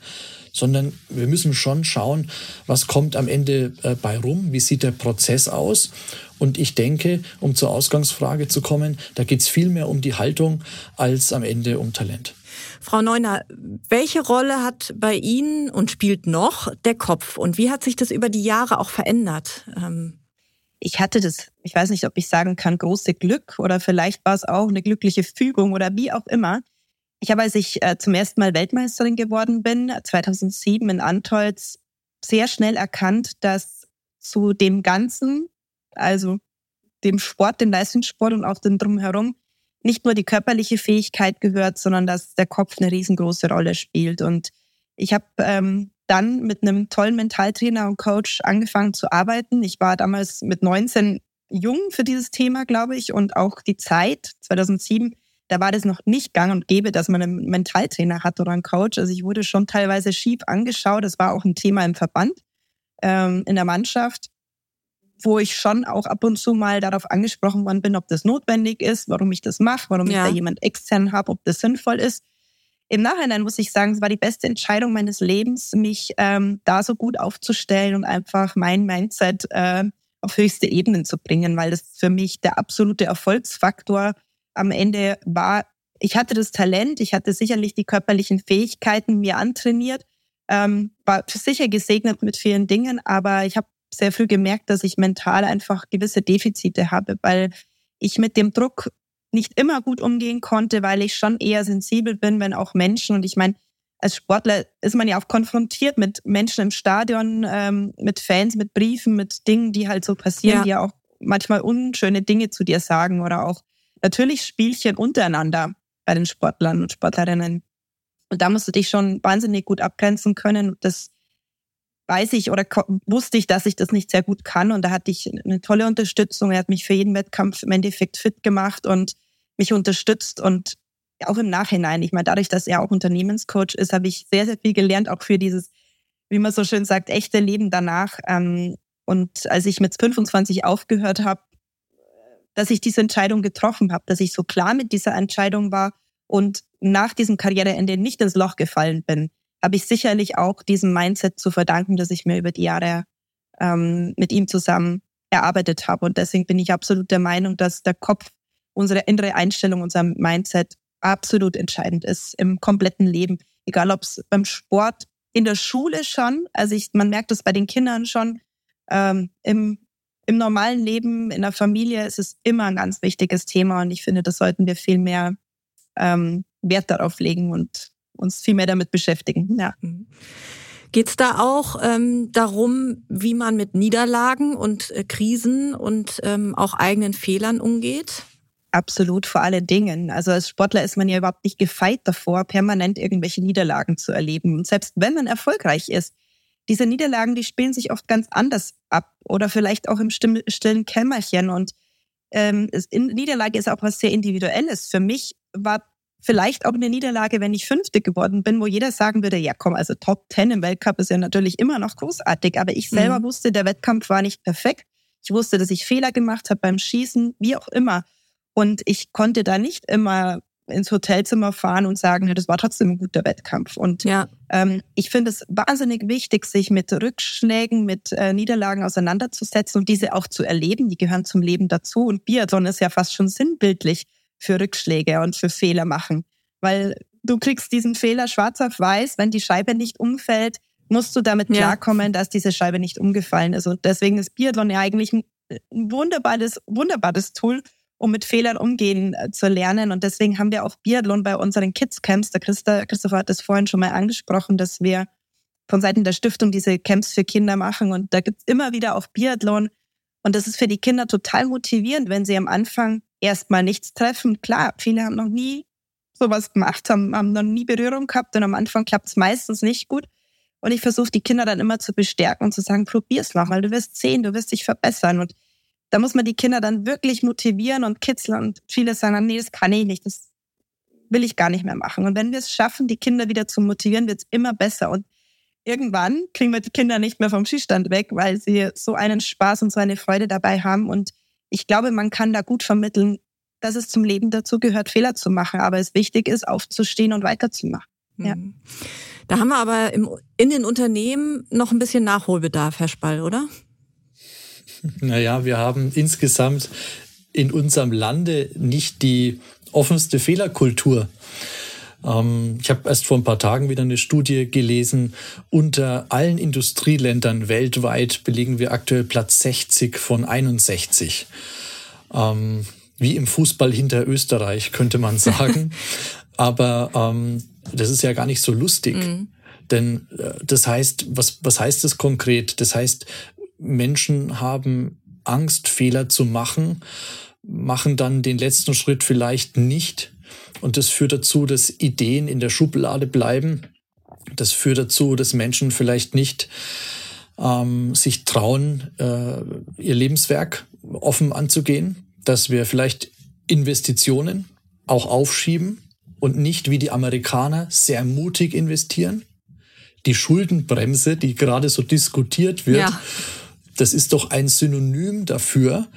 sondern wir müssen schon schauen, was kommt am Ende äh, bei rum, wie sieht der Prozess aus. Und ich denke, um zur Ausgangsfrage zu kommen, da geht es viel mehr um die Haltung als am Ende um Talent. Frau Neuner, welche Rolle hat bei Ihnen und spielt noch der Kopf? Und wie hat sich das über die Jahre auch verändert? Ähm ich hatte das, ich weiß nicht, ob ich sagen kann, große Glück oder vielleicht war es auch eine glückliche Fügung oder wie auch immer. Ich habe, als ich äh, zum ersten Mal Weltmeisterin geworden bin, 2007 in Antolz, sehr schnell erkannt, dass zu dem Ganzen, also dem Sport, dem Leistungssport und auch dem Drumherum, nicht nur die körperliche Fähigkeit gehört, sondern dass der Kopf eine riesengroße Rolle spielt. Und ich habe ähm, dann mit einem tollen Mentaltrainer und Coach angefangen zu arbeiten. Ich war damals mit 19 jung für dieses Thema, glaube ich, und auch die Zeit 2007, da war das noch nicht gang und gäbe, dass man einen Mentaltrainer hat oder einen Coach. Also ich wurde schon teilweise schief angeschaut. Das war auch ein Thema im Verband, ähm, in der Mannschaft wo ich schon auch ab und zu mal darauf angesprochen worden bin, ob das notwendig ist, warum ich das mache, warum ja. ich da jemand extern habe, ob das sinnvoll ist. Im Nachhinein muss ich sagen, es war die beste Entscheidung meines Lebens, mich ähm, da so gut aufzustellen und einfach mein Mindset äh, auf höchste Ebenen zu bringen, weil das für mich der absolute Erfolgsfaktor am Ende war. Ich hatte das Talent, ich hatte sicherlich die körperlichen Fähigkeiten mir antrainiert, ähm, war sicher gesegnet mit vielen Dingen, aber ich habe sehr früh gemerkt, dass ich mental einfach gewisse Defizite habe, weil ich mit dem Druck nicht immer gut umgehen konnte, weil ich schon eher sensibel bin, wenn auch Menschen. Und ich meine, als Sportler ist man ja auch konfrontiert mit Menschen im Stadion, ähm, mit Fans, mit Briefen, mit Dingen, die halt so passieren, ja. die ja auch manchmal unschöne Dinge zu dir sagen oder auch natürlich Spielchen untereinander bei den Sportlern und Sportlerinnen. Und da musst du dich schon wahnsinnig gut abgrenzen können. Das weiß ich oder wusste ich, dass ich das nicht sehr gut kann. Und da hatte ich eine tolle Unterstützung. Er hat mich für jeden Wettkampf im Endeffekt fit gemacht und mich unterstützt. Und auch im Nachhinein, ich meine, dadurch, dass er auch Unternehmenscoach ist, habe ich sehr, sehr viel gelernt, auch für dieses, wie man so schön sagt, echte Leben danach. Ähm, und als ich mit 25 aufgehört habe, dass ich diese Entscheidung getroffen habe, dass ich so klar mit dieser Entscheidung war und nach diesem Karriereende nicht ins Loch gefallen bin habe ich sicherlich auch diesem Mindset zu verdanken, dass ich mir über die Jahre ähm, mit ihm zusammen erarbeitet habe. Und deswegen bin ich absolut der Meinung, dass der Kopf, unsere innere Einstellung, unser Mindset absolut entscheidend ist im kompletten Leben. Egal ob es beim Sport, in der Schule schon, also ich, man merkt es bei den Kindern schon, ähm, im, im normalen Leben, in der Familie ist es immer ein ganz wichtiges Thema und ich finde, das sollten wir viel mehr ähm, Wert darauf legen und uns viel mehr damit beschäftigen. Ja. Mhm. Geht es da auch ähm, darum, wie man mit Niederlagen und äh, Krisen und ähm, auch eigenen Fehlern umgeht? Absolut, vor allen Dingen. Also als Sportler ist man ja überhaupt nicht gefeit davor, permanent irgendwelche Niederlagen zu erleben. Und selbst wenn man erfolgreich ist, diese Niederlagen, die spielen sich oft ganz anders ab oder vielleicht auch im stillen Kämmerchen. Und ähm, Niederlage ist auch was sehr Individuelles. Für mich war vielleicht auch eine Niederlage, wenn ich Fünfte geworden bin, wo jeder sagen würde, ja komm, also Top Ten im Weltcup ist ja natürlich immer noch großartig, aber ich selber mhm. wusste, der Wettkampf war nicht perfekt. Ich wusste, dass ich Fehler gemacht habe beim Schießen, wie auch immer. Und ich konnte da nicht immer ins Hotelzimmer fahren und sagen, ja, das war trotzdem ein guter Wettkampf. Und ja. ähm, ich finde es wahnsinnig wichtig, sich mit Rückschlägen, mit äh, Niederlagen auseinanderzusetzen und diese auch zu erleben. Die gehören zum Leben dazu. Und Biathlon ist ja fast schon sinnbildlich für Rückschläge und für Fehler machen. Weil du kriegst diesen Fehler schwarz auf weiß, wenn die Scheibe nicht umfällt, musst du damit ja. klarkommen, dass diese Scheibe nicht umgefallen ist. Und deswegen ist Biathlon ja eigentlich ein, wunderbares, wunderbares Tool, um mit Fehlern umgehen äh, zu lernen. Und deswegen haben wir auch Biathlon bei unseren Kids Camps. Der Christa, Christopher hat das vorhin schon mal angesprochen, dass wir von Seiten der Stiftung diese Camps für Kinder machen. Und da gibt's immer wieder auch Biathlon. Und das ist für die Kinder total motivierend, wenn sie am Anfang erstmal nichts treffen. Klar, viele haben noch nie sowas gemacht, haben, haben noch nie Berührung gehabt und am Anfang klappt es meistens nicht gut. Und ich versuche die Kinder dann immer zu bestärken und zu sagen, probier's nochmal, du wirst sehen, du wirst dich verbessern. Und da muss man die Kinder dann wirklich motivieren und kitzeln. Und viele sagen, nee, das kann ich nicht, das will ich gar nicht mehr machen. Und wenn wir es schaffen, die Kinder wieder zu motivieren, wird es immer besser. Und irgendwann kriegen wir die Kinder nicht mehr vom Schießstand weg, weil sie so einen Spaß und so eine Freude dabei haben. Und ich glaube, man kann da gut vermitteln, dass es zum Leben dazu gehört, Fehler zu machen. Aber es wichtig ist, aufzustehen und weiterzumachen. Ja. Mhm. Da haben wir aber im, in den Unternehmen noch ein bisschen Nachholbedarf, Herr Spall, oder? Naja, wir haben insgesamt in unserem Lande nicht die offenste Fehlerkultur. Ähm, ich habe erst vor ein paar Tagen wieder eine Studie gelesen. Unter allen Industrieländern weltweit belegen wir aktuell Platz 60 von 61. Ähm, wie im Fußball hinter Österreich, könnte man sagen. [LAUGHS] Aber ähm, das ist ja gar nicht so lustig. Mhm. Denn äh, das heißt, was, was heißt das konkret? Das heißt, Menschen haben Angst, Fehler zu machen, machen dann den letzten Schritt vielleicht nicht. Und das führt dazu, dass Ideen in der Schublade bleiben. Das führt dazu, dass Menschen vielleicht nicht ähm, sich trauen, äh, ihr Lebenswerk offen anzugehen, dass wir vielleicht Investitionen auch aufschieben und nicht wie die Amerikaner sehr mutig investieren. Die Schuldenbremse, die gerade so diskutiert wird, ja. das ist doch ein Synonym dafür,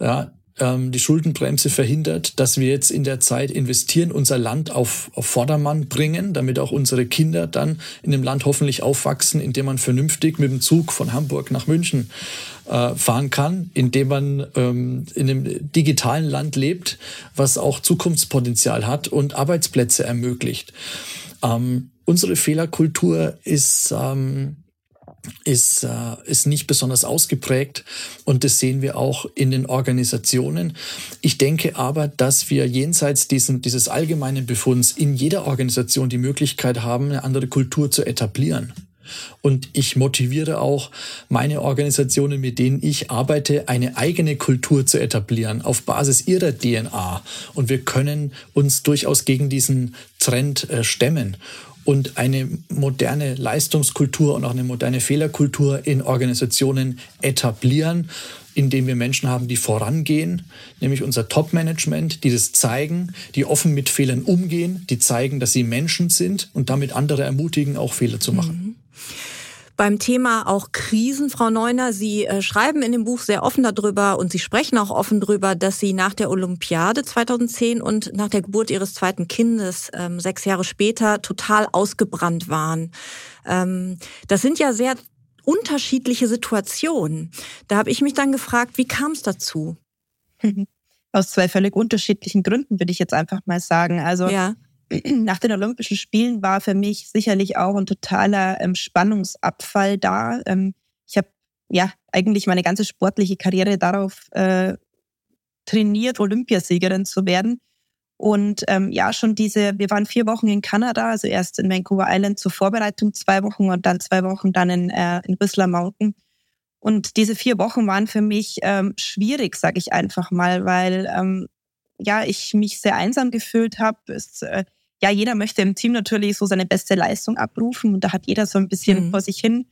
ja, ähm, die Schuldenbremse verhindert, dass wir jetzt in der Zeit investieren, unser Land auf, auf Vordermann bringen, damit auch unsere Kinder dann in dem Land hoffentlich aufwachsen, indem man vernünftig mit dem Zug von Hamburg nach München äh, fahren kann, indem man ähm, in einem digitalen Land lebt, was auch Zukunftspotenzial hat und Arbeitsplätze ermöglicht. Ähm, unsere Fehlerkultur ist ähm, ist, äh, ist nicht besonders ausgeprägt und das sehen wir auch in den Organisationen. Ich denke aber, dass wir jenseits diesen, dieses allgemeinen Befunds in jeder Organisation die Möglichkeit haben, eine andere Kultur zu etablieren. Und ich motiviere auch meine Organisationen, mit denen ich arbeite, eine eigene Kultur zu etablieren auf Basis ihrer DNA. Und wir können uns durchaus gegen diesen Trend äh, stemmen und eine moderne Leistungskultur und auch eine moderne Fehlerkultur in Organisationen etablieren, indem wir Menschen haben, die vorangehen, nämlich unser Top-Management, die das zeigen, die offen mit Fehlern umgehen, die zeigen, dass sie Menschen sind und damit andere ermutigen, auch Fehler zu machen. Mhm. Beim Thema auch Krisen, Frau Neuner, Sie äh, schreiben in dem Buch sehr offen darüber und Sie sprechen auch offen darüber, dass Sie nach der Olympiade 2010 und nach der Geburt Ihres zweiten Kindes ähm, sechs Jahre später total ausgebrannt waren. Ähm, das sind ja sehr unterschiedliche Situationen. Da habe ich mich dann gefragt, wie kam es dazu? [LAUGHS] Aus zwei völlig unterschiedlichen Gründen, würde ich jetzt einfach mal sagen. Also ja nach den Olympischen Spielen war für mich sicherlich auch ein totaler ähm, Spannungsabfall da. Ähm, ich habe ja eigentlich meine ganze sportliche Karriere darauf äh, trainiert, Olympiasiegerin zu werden. Und ähm, ja, schon diese, wir waren vier Wochen in Kanada, also erst in Vancouver Island zur Vorbereitung zwei Wochen und dann zwei Wochen dann in, äh, in Whistler Mountain. Und diese vier Wochen waren für mich ähm, schwierig, sage ich einfach mal, weil ähm, ja ich mich sehr einsam gefühlt habe. Äh, ja, jeder möchte im Team natürlich so seine beste Leistung abrufen und da hat jeder so ein bisschen mhm. vor sich hin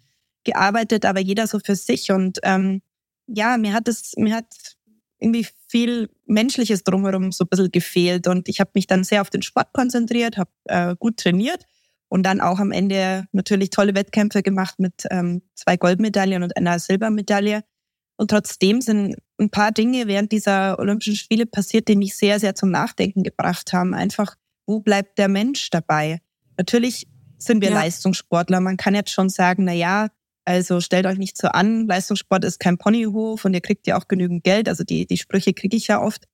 gearbeitet, aber jeder so für sich und ähm, ja, mir hat es, mir hat irgendwie viel Menschliches drumherum so ein bisschen gefehlt und ich habe mich dann sehr auf den Sport konzentriert, habe äh, gut trainiert und dann auch am Ende natürlich tolle Wettkämpfe gemacht mit ähm, zwei Goldmedaillen und einer Silbermedaille. Und trotzdem sind ein paar Dinge während dieser Olympischen Spiele passiert, die mich sehr, sehr zum Nachdenken gebracht haben. Einfach wo bleibt der Mensch dabei? Natürlich sind wir ja. Leistungssportler. Man kann jetzt schon sagen, na ja, also stellt euch nicht so an, Leistungssport ist kein Ponyhof und ihr kriegt ja auch genügend Geld. Also die, die Sprüche kriege ich ja oft.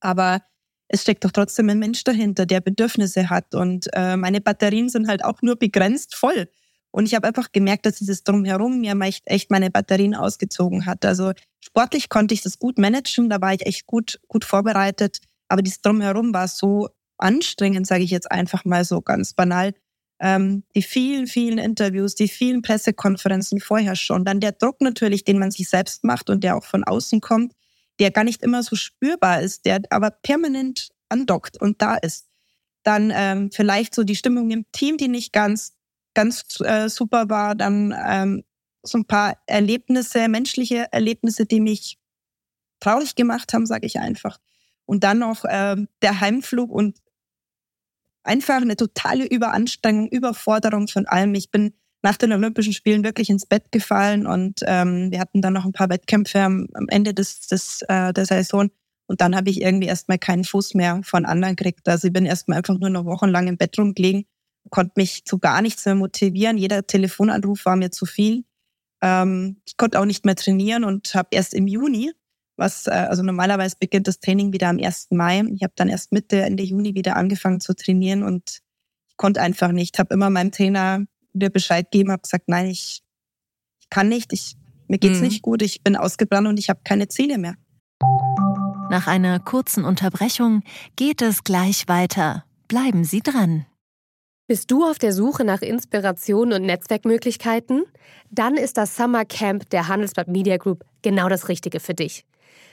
Aber es steckt doch trotzdem ein Mensch dahinter, der Bedürfnisse hat. Und äh, meine Batterien sind halt auch nur begrenzt voll. Und ich habe einfach gemerkt, dass dieses Drumherum mir echt meine Batterien ausgezogen hat. Also sportlich konnte ich das gut managen, da war ich echt gut, gut vorbereitet. Aber dieses Drumherum war so anstrengend, sage ich jetzt einfach mal so ganz banal. Ähm, die vielen, vielen Interviews, die vielen Pressekonferenzen vorher schon, dann der Druck natürlich, den man sich selbst macht und der auch von außen kommt, der gar nicht immer so spürbar ist, der aber permanent andockt und da ist. Dann ähm, vielleicht so die Stimmung im Team, die nicht ganz, ganz äh, super war. Dann ähm, so ein paar Erlebnisse, menschliche Erlebnisse, die mich traurig gemacht haben, sage ich einfach. Und dann noch äh, der Heimflug und einfach eine totale Überanstrengung, Überforderung von allem. Ich bin nach den Olympischen Spielen wirklich ins Bett gefallen und ähm, wir hatten dann noch ein paar Wettkämpfe am, am Ende des, des, äh, der Saison. Und dann habe ich irgendwie erstmal keinen Fuß mehr von anderen gekriegt. Also ich bin erstmal einfach nur noch wochenlang im Bett rumgelegen, konnte mich zu gar nichts mehr motivieren. Jeder Telefonanruf war mir zu viel. Ähm, ich konnte auch nicht mehr trainieren und habe erst im Juni, was äh, also normalerweise beginnt das Training wieder am 1. Mai. Ich habe dann erst Mitte, Ende Juni wieder angefangen zu trainieren und ich konnte einfach nicht. Habe immer meinem Trainer wieder Bescheid gegeben, habe gesagt, nein, ich, ich kann nicht, ich, mir geht's mhm. nicht gut, ich bin ausgebrannt und ich habe keine Ziele mehr. Nach einer kurzen Unterbrechung geht es gleich weiter. Bleiben Sie dran. Bist du auf der Suche nach Inspiration und Netzwerkmöglichkeiten? Dann ist das Summer Camp der Handelsblatt Media Group genau das Richtige für dich.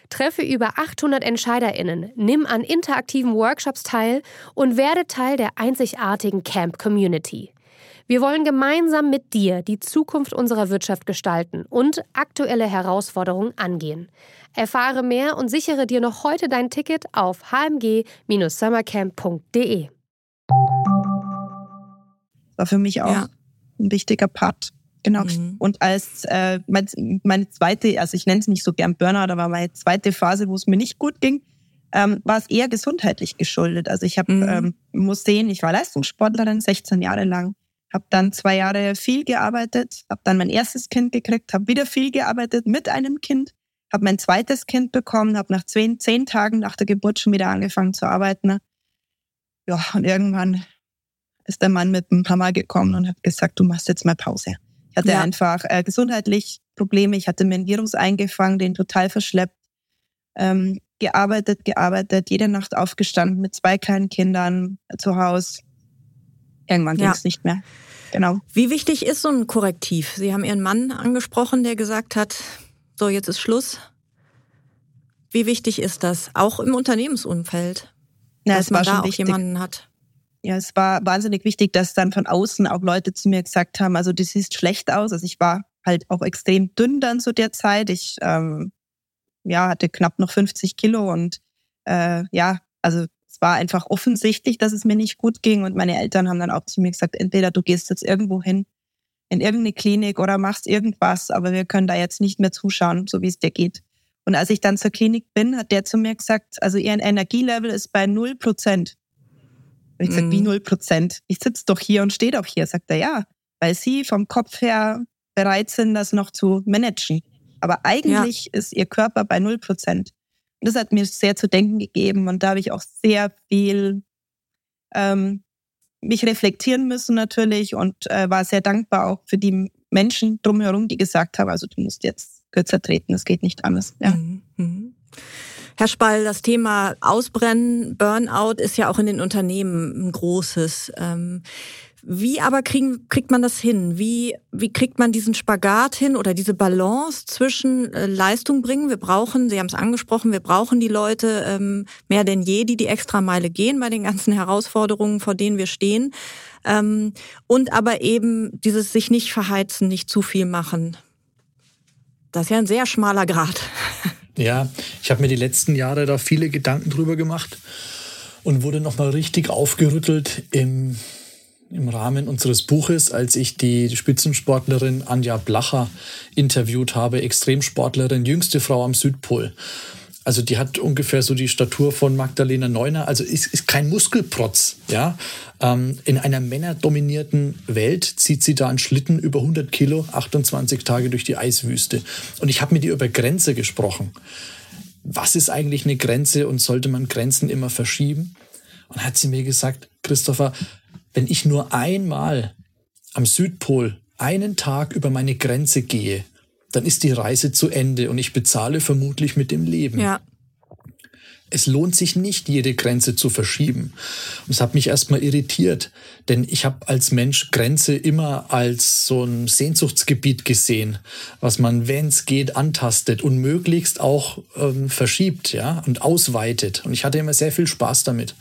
Treffe über 800 EntscheiderInnen, nimm an interaktiven Workshops teil und werde Teil der einzigartigen Camp Community. Wir wollen gemeinsam mit dir die Zukunft unserer Wirtschaft gestalten und aktuelle Herausforderungen angehen. Erfahre mehr und sichere dir noch heute dein Ticket auf hmg-summercamp.de war für mich auch ja. ein wichtiger Part. Genau. Mhm. Und als äh, meine, meine zweite, also ich nenne es nicht so gern Burnout, aber meine zweite Phase, wo es mir nicht gut ging, ähm, war es eher gesundheitlich geschuldet. Also ich habe, mhm. ähm, muss sehen, ich war Leistungssportlerin 16 Jahre lang, habe dann zwei Jahre viel gearbeitet, habe dann mein erstes Kind gekriegt, habe wieder viel gearbeitet mit einem Kind, habe mein zweites Kind bekommen, habe nach zehn, zehn Tagen nach der Geburt schon wieder angefangen zu arbeiten. Ja, und irgendwann ist der Mann mit dem Hammer gekommen und hat gesagt, du machst jetzt mal Pause. Ich hatte ja. einfach äh, gesundheitlich Probleme. Ich hatte mir ein Virus eingefangen, den total verschleppt. Ähm, gearbeitet, gearbeitet, jede Nacht aufgestanden mit zwei kleinen Kindern zu Hause. Irgendwann ging es nicht mehr. Genau. Wie wichtig ist so ein Korrektiv? Sie haben Ihren Mann angesprochen, der gesagt hat, so jetzt ist Schluss. Wie wichtig ist das? Auch im Unternehmensumfeld, ja, dass man da auch wichtig. jemanden hat. Ja, es war wahnsinnig wichtig, dass dann von außen auch Leute zu mir gesagt haben, also du siehst schlecht aus. Also ich war halt auch extrem dünn dann zu der Zeit. Ich ähm, ja, hatte knapp noch 50 Kilo und äh, ja, also es war einfach offensichtlich, dass es mir nicht gut ging. Und meine Eltern haben dann auch zu mir gesagt, entweder du gehst jetzt irgendwo hin, in irgendeine Klinik oder machst irgendwas, aber wir können da jetzt nicht mehr zuschauen, so wie es dir geht. Und als ich dann zur Klinik bin, hat der zu mir gesagt, also ihr Energielevel ist bei null Prozent. Und ich sage, wie mhm. null Prozent? Ich sitze doch hier und stehe doch hier. Sagt er, ja, weil sie vom Kopf her bereit sind, das noch zu managen. Aber eigentlich ja. ist ihr Körper bei null Prozent. Und das hat mir sehr zu denken gegeben. Und da habe ich auch sehr viel ähm, mich reflektieren müssen natürlich und äh, war sehr dankbar auch für die Menschen drumherum, die gesagt haben, also du musst jetzt kürzer treten, es geht nicht anders. Ja. Mhm. Herr Spall, das Thema Ausbrennen, Burnout ist ja auch in den Unternehmen ein großes. Ähm, wie aber kriegen, kriegt man das hin? Wie, wie kriegt man diesen Spagat hin oder diese Balance zwischen äh, Leistung bringen? Wir brauchen, Sie haben es angesprochen, wir brauchen die Leute ähm, mehr denn je, die die Extrameile gehen bei den ganzen Herausforderungen, vor denen wir stehen. Ähm, und aber eben dieses sich nicht verheizen, nicht zu viel machen. Das ist ja ein sehr schmaler Grad. [LAUGHS] Ja, ich habe mir die letzten Jahre da viele Gedanken drüber gemacht und wurde nochmal richtig aufgerüttelt im, im Rahmen unseres Buches, als ich die Spitzensportlerin Anja Blacher interviewt habe, Extremsportlerin, jüngste Frau am Südpol. Also die hat ungefähr so die Statur von Magdalena Neuner, also ist, ist kein Muskelprotz. Ja? Ähm, in einer männerdominierten Welt zieht sie da einen Schlitten über 100 Kilo, 28 Tage durch die Eiswüste. Und ich habe mit ihr über Grenze gesprochen. Was ist eigentlich eine Grenze und sollte man Grenzen immer verschieben? Und hat sie mir gesagt, Christopher, wenn ich nur einmal am Südpol einen Tag über meine Grenze gehe, dann ist die Reise zu Ende und ich bezahle vermutlich mit dem Leben. Ja. Es lohnt sich nicht, jede Grenze zu verschieben. Und es hat mich erstmal irritiert, denn ich habe als Mensch Grenze immer als so ein Sehnsuchtsgebiet gesehen, was man, wenn es geht, antastet und möglichst auch ähm, verschiebt ja, und ausweitet. Und ich hatte immer sehr viel Spaß damit.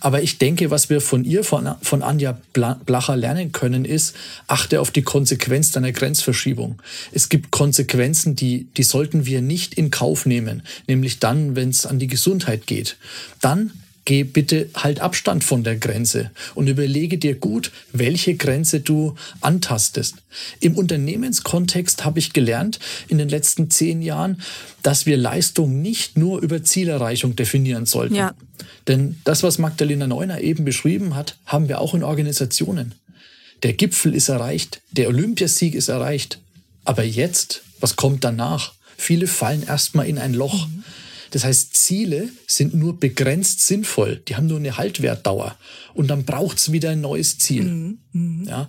Aber ich denke, was wir von ihr, von, von Anja Blacher lernen können, ist, achte auf die Konsequenz deiner Grenzverschiebung. Es gibt Konsequenzen, die, die sollten wir nicht in Kauf nehmen, nämlich dann, wenn es an die Gesundheit geht. Dann geh bitte halt Abstand von der Grenze und überlege dir gut, welche Grenze du antastest. Im Unternehmenskontext habe ich gelernt in den letzten zehn Jahren, dass wir Leistung nicht nur über Zielerreichung definieren sollten. Ja. Denn das, was Magdalena Neuner eben beschrieben hat, haben wir auch in Organisationen. Der Gipfel ist erreicht, der Olympiasieg ist erreicht. Aber jetzt, was kommt danach? Viele fallen erstmal in ein Loch. Mhm. Das heißt, Ziele sind nur begrenzt sinnvoll. Die haben nur eine Haltwertdauer. Und dann braucht's wieder ein neues Ziel. Mhm. mhm. Ja?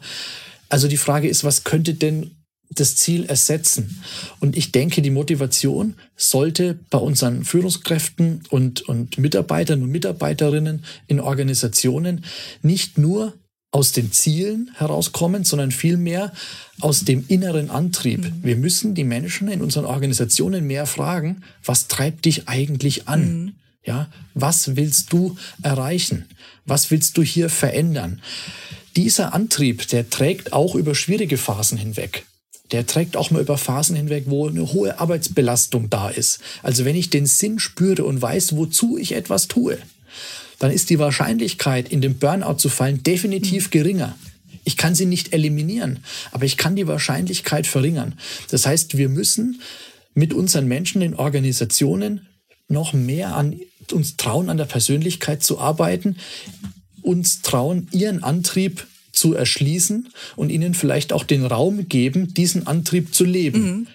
Also die Frage ist, was könnte denn das Ziel ersetzen? Und ich denke, die Motivation sollte bei unseren Führungskräften und, und Mitarbeitern und Mitarbeiterinnen in Organisationen nicht nur aus den Zielen herauskommen, sondern vielmehr aus dem inneren Antrieb. Mhm. Wir müssen die Menschen in unseren Organisationen mehr fragen, was treibt dich eigentlich an? Mhm. Ja, was willst du erreichen? Was willst du hier verändern? Dieser Antrieb, der trägt auch über schwierige Phasen hinweg. Der trägt auch mal über Phasen hinweg, wo eine hohe Arbeitsbelastung da ist. Also wenn ich den Sinn spüre und weiß, wozu ich etwas tue, dann ist die Wahrscheinlichkeit, in den Burnout zu fallen, definitiv mhm. geringer. Ich kann sie nicht eliminieren, aber ich kann die Wahrscheinlichkeit verringern. Das heißt, wir müssen mit unseren Menschen in Organisationen noch mehr an uns trauen, an der Persönlichkeit zu arbeiten, uns trauen, ihren Antrieb zu erschließen und ihnen vielleicht auch den Raum geben, diesen Antrieb zu leben. Mhm.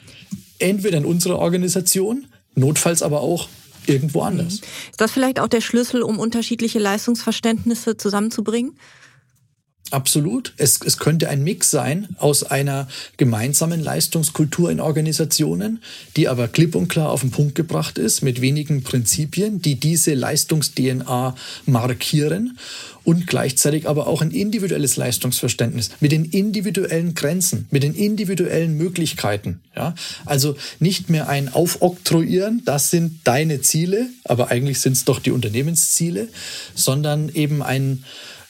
Entweder in unserer Organisation, notfalls aber auch irgendwo anders. Mhm. Ist das vielleicht auch der Schlüssel, um unterschiedliche Leistungsverständnisse zusammenzubringen? Absolut. Es, es könnte ein Mix sein aus einer gemeinsamen Leistungskultur in Organisationen, die aber klipp und klar auf den Punkt gebracht ist, mit wenigen Prinzipien, die diese Leistungs-DNA markieren und gleichzeitig aber auch ein individuelles Leistungsverständnis mit den individuellen Grenzen, mit den individuellen Möglichkeiten. Ja? Also nicht mehr ein Aufoktroyieren, das sind deine Ziele, aber eigentlich sind es doch die Unternehmensziele, sondern eben ein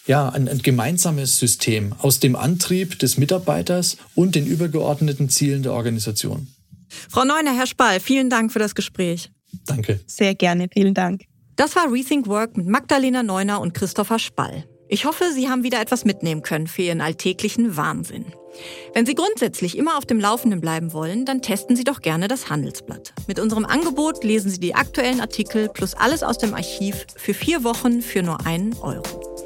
ja, ein, ein gemeinsames System aus dem Antrieb des Mitarbeiters und den übergeordneten Zielen der Organisation. Frau Neuner, Herr Spall, vielen Dank für das Gespräch. Danke. Sehr gerne, vielen Dank. Das war Rethink Work mit Magdalena Neuner und Christopher Spall. Ich hoffe, Sie haben wieder etwas mitnehmen können für Ihren alltäglichen Wahnsinn. Wenn Sie grundsätzlich immer auf dem Laufenden bleiben wollen, dann testen Sie doch gerne das Handelsblatt. Mit unserem Angebot lesen Sie die aktuellen Artikel plus alles aus dem Archiv für vier Wochen für nur einen Euro.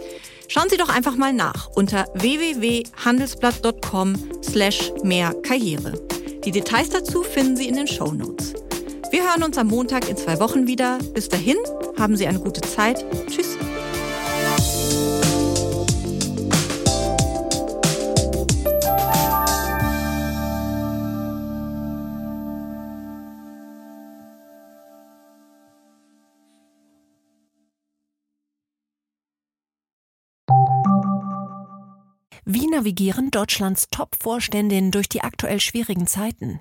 Schauen Sie doch einfach mal nach unter www.handelsblatt.com slash mehr Karriere. Die Details dazu finden Sie in den Show Notes. Wir hören uns am Montag in zwei Wochen wieder. Bis dahin, haben Sie eine gute Zeit. Tschüss. Wie navigieren Deutschlands Top-Vorständinnen durch die aktuell schwierigen Zeiten?